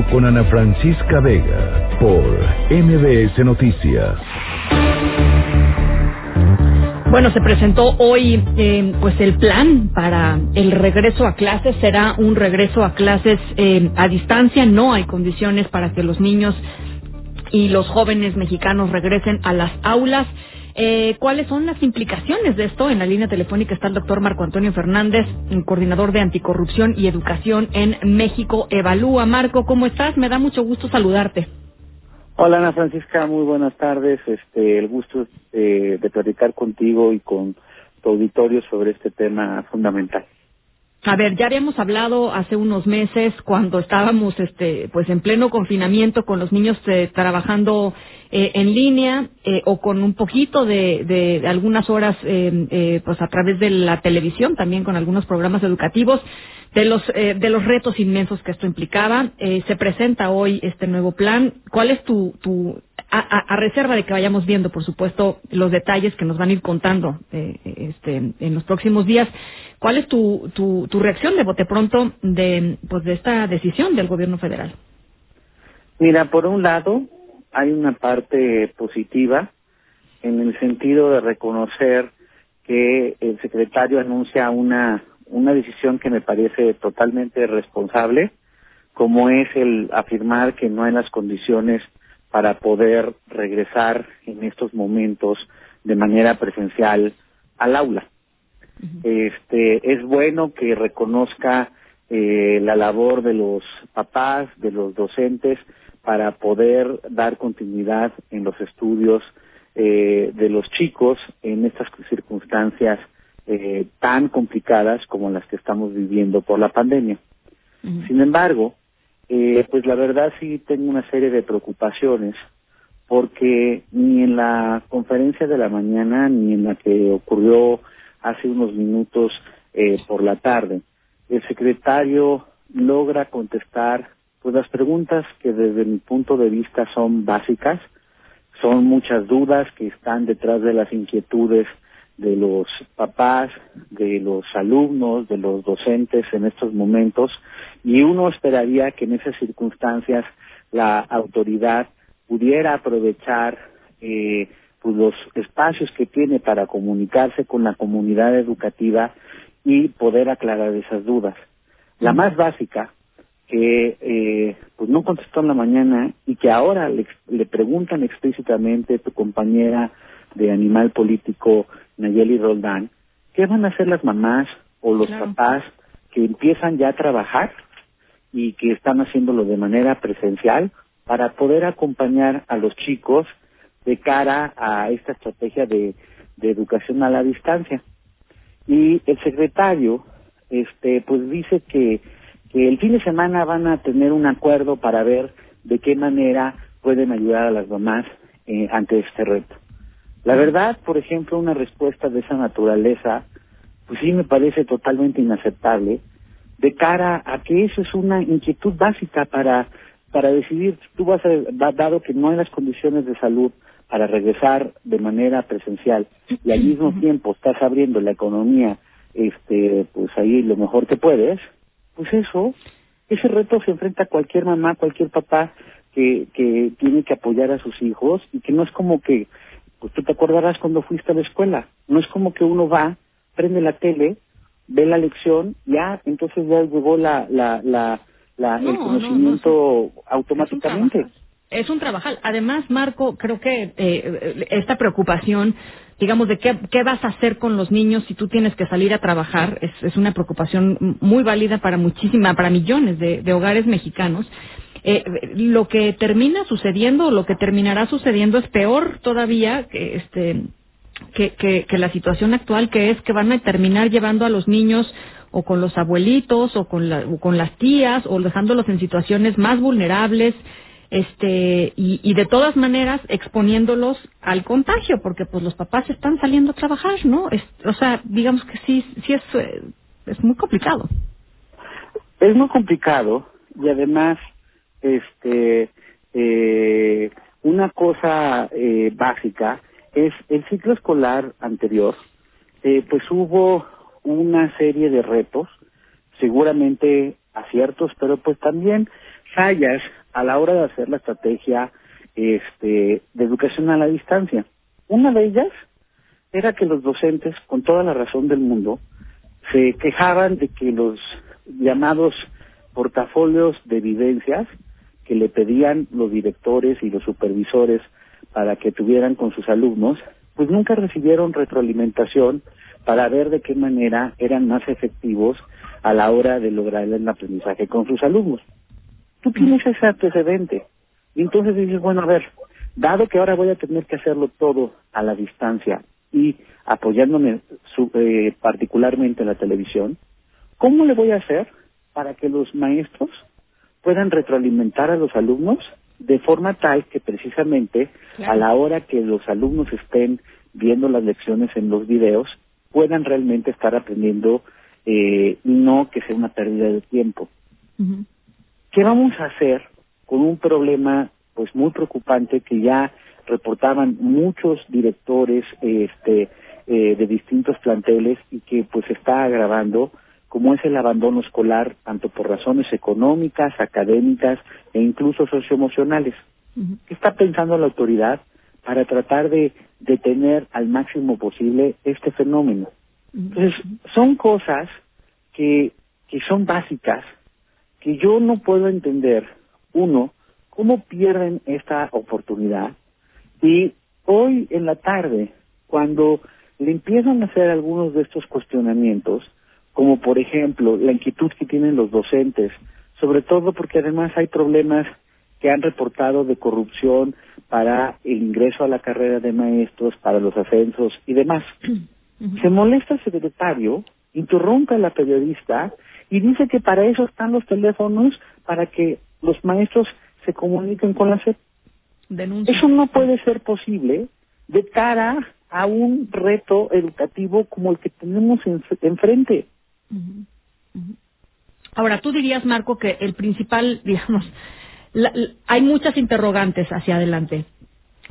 con Ana Francisca Vega por MBS Noticias. Bueno, se presentó hoy eh, pues el plan para el regreso a clases. Será un regreso a clases eh, a distancia. No hay condiciones para que los niños y los jóvenes mexicanos regresen a las aulas. Eh, ¿Cuáles son las implicaciones de esto? En la línea telefónica está el doctor Marco Antonio Fernández, coordinador de anticorrupción y educación en México Evalúa. Marco, ¿cómo estás? Me da mucho gusto saludarte. Hola Ana Francisca, muy buenas tardes. Este, el gusto eh, de platicar contigo y con tu auditorio sobre este tema fundamental. A ver, ya habíamos hablado hace unos meses cuando estábamos, este, pues en pleno confinamiento con los niños eh, trabajando eh, en línea eh, o con un poquito de, de, algunas horas, pues a través de la televisión, también con algunos programas educativos, de los de los retos inmensos que esto implicaba. se presenta hoy este nuevo plan. ¿Cuál es tu, tu a, reserva de que vayamos viendo, por supuesto, los detalles que nos van a ir contando eh, este, en los próximos días. ¿Cuál es tu, tu, tu, reacción de bote pronto de, pues, de esta decisión del gobierno federal? Mira, por un lado, hay una parte positiva en el sentido de reconocer que el secretario anuncia una, una decisión que me parece totalmente responsable, como es el afirmar que no hay las condiciones para poder regresar en estos momentos de manera presencial al aula. Este es bueno que reconozca eh, la labor de los papás, de los docentes para poder dar continuidad en los estudios eh, de los chicos en estas circunstancias eh, tan complicadas como las que estamos viviendo por la pandemia. Sin embargo, eh, pues la verdad sí tengo una serie de preocupaciones porque ni en la conferencia de la mañana ni en la que ocurrió hace unos minutos eh, por la tarde el secretario logra contestar pues las preguntas que desde mi punto de vista son básicas. Son muchas dudas que están detrás de las inquietudes de los papás, de los alumnos, de los docentes en estos momentos. Y uno esperaría que en esas circunstancias la autoridad pudiera aprovechar eh, pues los espacios que tiene para comunicarse con la comunidad educativa y poder aclarar esas dudas. La más básica, que eh, pues no contestó en la mañana y que ahora le, le preguntan explícitamente tu compañera de Animal Político, Nayeli Roldán, ¿qué van a hacer las mamás o los papás que empiezan ya a trabajar y que están haciéndolo de manera presencial para poder acompañar a los chicos de cara a esta estrategia de, de educación a la distancia? Y el secretario, este, pues dice que, que el fin de semana van a tener un acuerdo para ver de qué manera pueden ayudar a las mamás eh, ante este reto. La verdad, por ejemplo, una respuesta de esa naturaleza, pues sí me parece totalmente inaceptable, de cara a que eso es una inquietud básica para, para decidir, tú vas a, dado que no hay las condiciones de salud para regresar de manera presencial y al mismo tiempo estás abriendo la economía, este, pues ahí lo mejor que puedes, pues eso, ese reto se enfrenta a cualquier mamá, cualquier papá que, que tiene que apoyar a sus hijos y que no es como que pues tú te acordarás cuando fuiste a la escuela. No es como que uno va, prende la tele, ve la lección, ya, entonces ya llegó la, la, la, la el conocimiento automáticamente. Es un trabajo. Además, Marco, creo que eh, esta preocupación, digamos, de qué, qué vas a hacer con los niños si tú tienes que salir a trabajar, es, es una preocupación muy válida para muchísima, para millones de, de hogares mexicanos. Eh, lo que termina sucediendo, lo que terminará sucediendo es peor todavía que este que, la situación actual, que es que van a terminar llevando a los niños o con los abuelitos o con, la, con las tías o dejándolos en situaciones más vulnerables este y, de todas maneras exponiéndolos al contagio porque pues los papás están saliendo a trabajar no o sea digamos que sí sí es eh, es muy complicado. Es muy complicado y además este, eh, una cosa eh, básica es el ciclo escolar anterior, eh, pues hubo una serie de retos seguramente aciertos, pero pues también fallas a la hora de hacer la estrategia este, de educación a la distancia. Una de ellas era que los docentes, con toda la razón del mundo, se quejaban de que los llamados portafolios de evidencias que le pedían los directores y los supervisores para que tuvieran con sus alumnos, pues nunca recibieron retroalimentación para ver de qué manera eran más efectivos a la hora de lograr el aprendizaje con sus alumnos. Tú tienes ese antecedente. Y entonces dices, bueno, a ver, dado que ahora voy a tener que hacerlo todo a la distancia y apoyándome eh, particularmente en la televisión, ¿cómo le voy a hacer para que los maestros puedan retroalimentar a los alumnos de forma tal que precisamente a la hora que los alumnos estén viendo las lecciones en los videos puedan realmente estar aprendiendo eh, no que sea una pérdida de tiempo. ¿Qué vamos a hacer con un problema pues muy preocupante que ya reportaban muchos directores este eh, de distintos planteles y que pues está agravando como es el abandono escolar tanto por razones económicas, académicas e incluso socioemocionales. ¿Qué está pensando la autoridad para tratar de detener al máximo posible este fenómeno? Entonces, son cosas que, que son básicas, que yo no puedo entender, uno, cómo pierden esta oportunidad y hoy en la tarde, cuando le empiezan a hacer algunos de estos cuestionamientos, como por ejemplo la inquietud que tienen los docentes, sobre todo porque además hay problemas que han reportado de corrupción para el ingreso a la carrera de maestros, para los ascensos y demás. Se molesta el secretario, interrumpe a la periodista y dice que para eso están los teléfonos, para que los maestros se comuniquen con la SEP. Eso no puede ser posible de cara a un reto educativo como el que tenemos enfrente. Ahora, tú dirías, Marco, que el principal, digamos, hay muchas interrogantes hacia adelante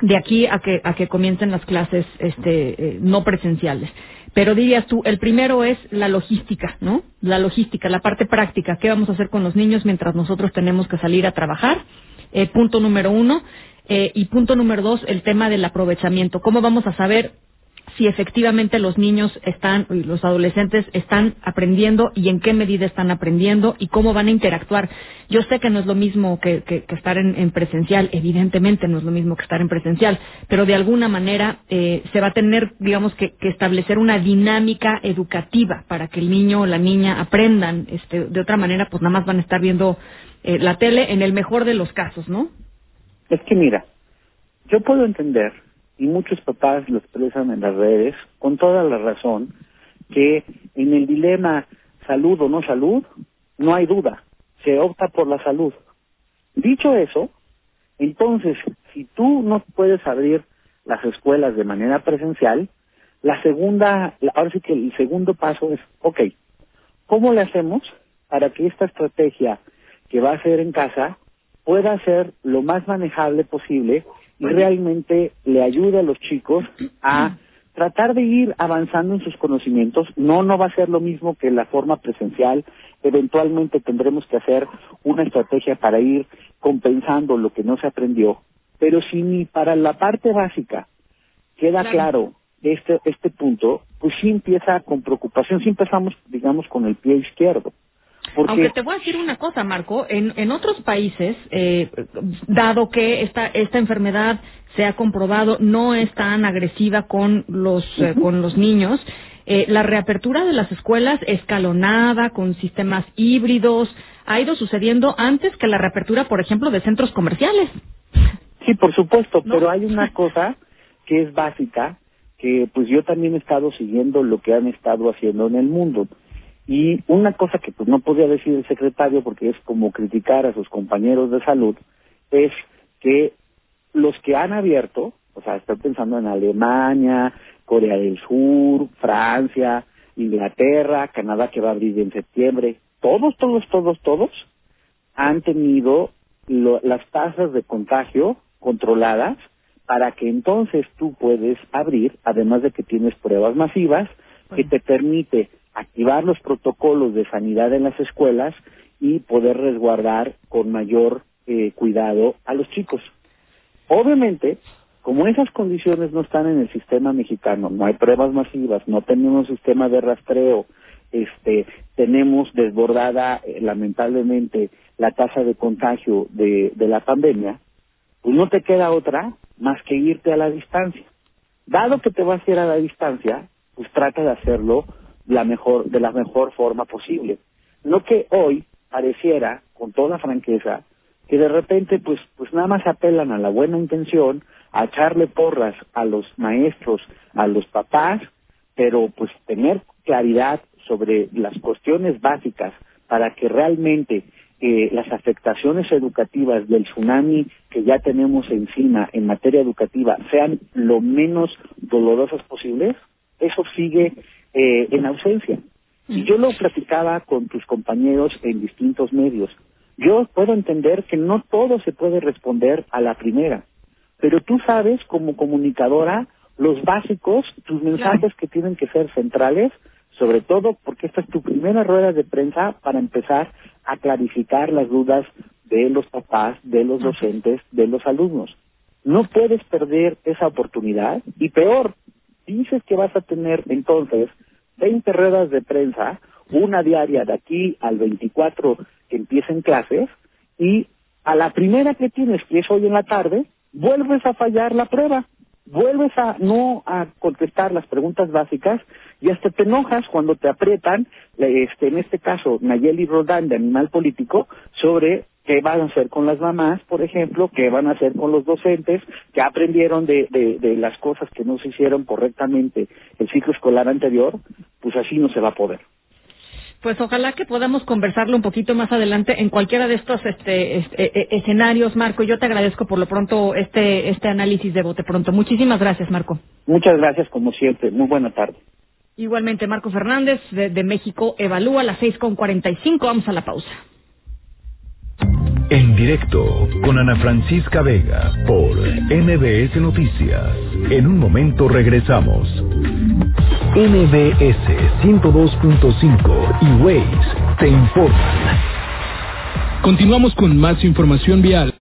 de aquí a que a que comiencen las clases este eh, no presenciales. Pero dirías tú, el primero es la logística, ¿no? La logística, la parte práctica. ¿Qué vamos a hacer con los niños mientras nosotros tenemos que salir a trabajar? Eh, punto número uno. Eh, y punto número dos, el tema del aprovechamiento. ¿Cómo vamos a saber si efectivamente los niños están, los adolescentes están aprendiendo y en qué medida están aprendiendo y cómo van a interactuar. Yo sé que no es lo mismo que, estar en, presencial, evidentemente no es lo mismo que estar en presencial, pero de alguna manera eh, se va a tener, digamos, que, establecer una dinámica educativa para que el niño o la niña aprendan. Este, de otra manera, pues nada más van a estar viendo eh, la tele en el mejor de los casos, ¿no? Es que mira, yo puedo entender y muchos papás lo expresan en las redes con toda la razón que en el dilema salud o no salud no hay duda, se opta por la salud. Dicho eso, entonces, si tú no puedes abrir las escuelas de manera presencial, la segunda, ahora sí que el segundo paso es, ok, ¿cómo le hacemos para que esta estrategia que va a ser en casa pueda ser lo más manejable posible y realmente le ayude a los chicos a tratar de ir avanzando en sus conocimientos. No, no va a ser lo mismo que la forma presencial. Eventualmente tendremos que hacer una estrategia para ir compensando lo que no se aprendió. Pero si ni para la parte básica queda claro, este, este punto, pues sí empieza con preocupación, sí empezamos, digamos, con el pie izquierdo. Aunque te voy a decir una cosa, Marco, en, en otros países, eh, dado que esta, esta enfermedad se ha comprobado no es tan agresiva con los, eh, con los niños, eh, la reapertura de las escuelas escalonada, con sistemas híbridos, ha ido sucediendo antes que la reapertura, por ejemplo, de centros comerciales. Sí, por supuesto, pero hay una cosa que es básica, que pues yo también he estado siguiendo lo que han estado haciendo en el mundo. Y una cosa que pues no podía decir el secretario porque es como criticar a sus compañeros de salud es que los que han abierto, o sea, estoy pensando en Alemania, Corea del Sur, Francia, Inglaterra, Canadá que va a abrir en septiembre, todos, todos, todos, todos han tenido las tasas de contagio controladas para que entonces tú puedes abrir, además de que tienes pruebas masivas, que te permite activar los protocolos de sanidad en las escuelas y poder resguardar con mayor eh, cuidado a los chicos. Obviamente, como esas condiciones no están en el sistema mexicano, no hay pruebas masivas, no tenemos sistema de rastreo, este, tenemos desbordada eh, lamentablemente la tasa de contagio de, de la pandemia, pues no te queda otra más que irte a la distancia. Dado que te vas a ir a la distancia, pues trata de hacerlo la mejor, de la mejor forma posible. No que hoy pareciera, con toda franqueza, que de repente pues, pues nada más apelan a la buena intención, a echarle porras a los maestros, a los papás, pero pues tener claridad sobre las cuestiones básicas para que realmente eh, las afectaciones educativas del tsunami que ya tenemos encima en materia educativa sean lo menos dolorosas posibles, eso sigue eh, en ausencia. Y yo lo platicaba con tus compañeros en distintos medios. Yo puedo entender que no todo se puede responder a la primera, pero tú sabes como comunicadora los básicos, tus mensajes que tienen que ser centrales, sobre todo porque esta es tu primera rueda de prensa para empezar a clarificar las dudas de los papás, de los docentes, de los alumnos. No puedes perder esa oportunidad y peor, dices que vas a tener entonces 20 ruedas de prensa, una diaria de aquí al 24 que empiecen clases y a la primera que tienes, que es hoy en la tarde, vuelves a fallar la prueba, vuelves a no a contestar las preguntas básicas y hasta te enojas cuando te aprietan, este, en este caso Nayeli Rodán de Animal Político, sobre qué van a hacer con las mamás, por ejemplo, qué van a hacer con los docentes, que aprendieron de, de, de las cosas que no se hicieron correctamente el ciclo escolar anterior, pues así no se va a poder. Pues ojalá que podamos conversarlo un poquito más adelante en cualquiera de estos este, este, e, e, escenarios, Marco. Yo te agradezco por lo pronto este, este análisis de bote pronto. Muchísimas gracias, Marco. Muchas gracias, como siempre. Muy buena tarde. Igualmente, Marco Fernández de, de México Evalúa a las seis con cuarenta y cinco. Vamos a la pausa. Directo con Ana Francisca Vega por MBS Noticias. En un momento regresamos. MBS 102.5 y Waze te informan. Continuamos con más información vial.